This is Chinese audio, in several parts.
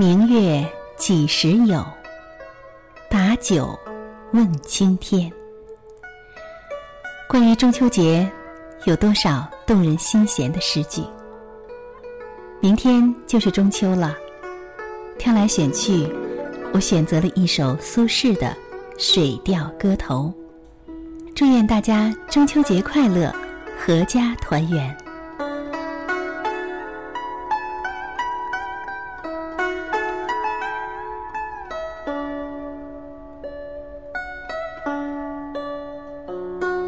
明月几时有？把酒问青天。关于中秋节，有多少动人心弦的诗句？明天就是中秋了，挑来选去，我选择了一首苏轼的《水调歌头》。祝愿大家中秋节快乐，阖家团圆。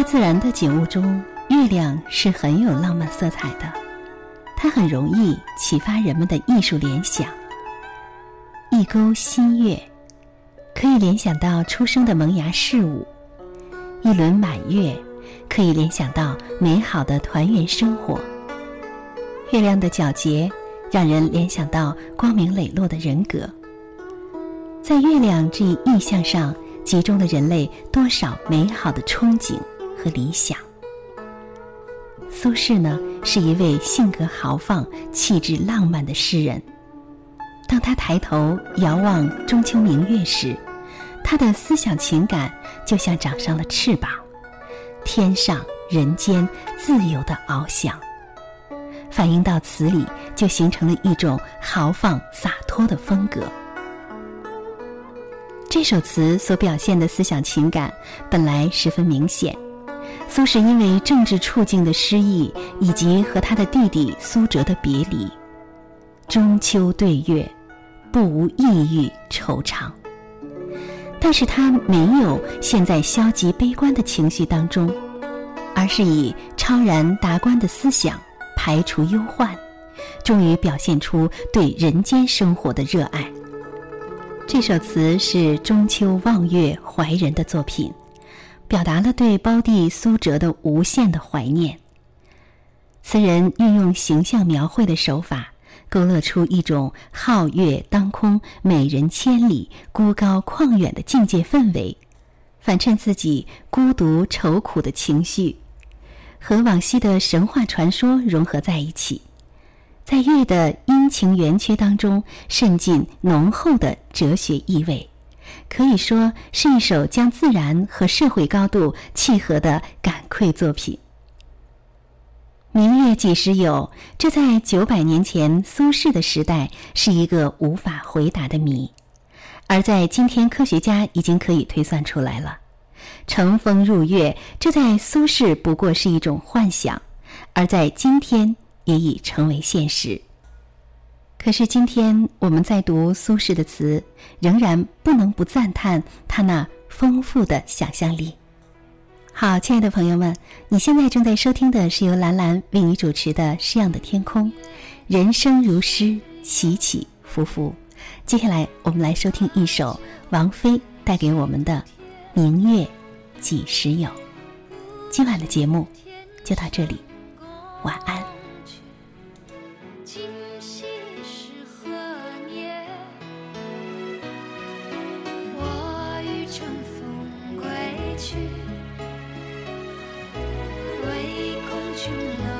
大自然的景物中，月亮是很有浪漫色彩的，它很容易启发人们的艺术联想。一钩新月，可以联想到出生的萌芽事物；一轮满月，可以联想到美好的团圆生活。月亮的皎洁，让人联想到光明磊落的人格。在月亮这一意象上。集中了人类多少美好的憧憬和理想。苏轼呢，是一位性格豪放、气质浪漫的诗人。当他抬头遥望中秋明月时，他的思想情感就像长上了翅膀，天上人间自由的翱翔。反映到词里，就形成了一种豪放洒脱的风格。这首词所表现的思想情感本来十分明显，苏轼因为政治处境的失意，以及和他的弟弟苏辙的别离，中秋对月，不无抑郁惆怅。但是他没有陷在消极悲观的情绪当中，而是以超然达观的思想排除忧患，终于表现出对人间生活的热爱。这首词是中秋望月怀人的作品，表达了对胞弟苏辙的无限的怀念。词人运用形象描绘的手法，勾勒出一种皓月当空、美人千里、孤高旷远的境界氛围，反衬自己孤独愁苦的情绪，和往昔的神话传说融合在一起。在月的阴晴圆缺当中，渗进浓厚的哲学意味，可以说是一首将自然和社会高度契合的感愧作品。明月几时有？这在九百年前苏轼的时代是一个无法回答的谜，而在今天科学家已经可以推算出来了。乘风入月，这在苏轼不过是一种幻想，而在今天。也已成为现实。可是今天我们在读苏轼的词，仍然不能不赞叹他那丰富的想象力。好，亲爱的朋友们，你现在正在收听的是由兰兰为你主持的《诗样的天空》，人生如诗，起起伏伏。接下来我们来收听一首王菲带给我们的《明月几时有》。今晚的节目就到这里，晚安。去唯恐琼楼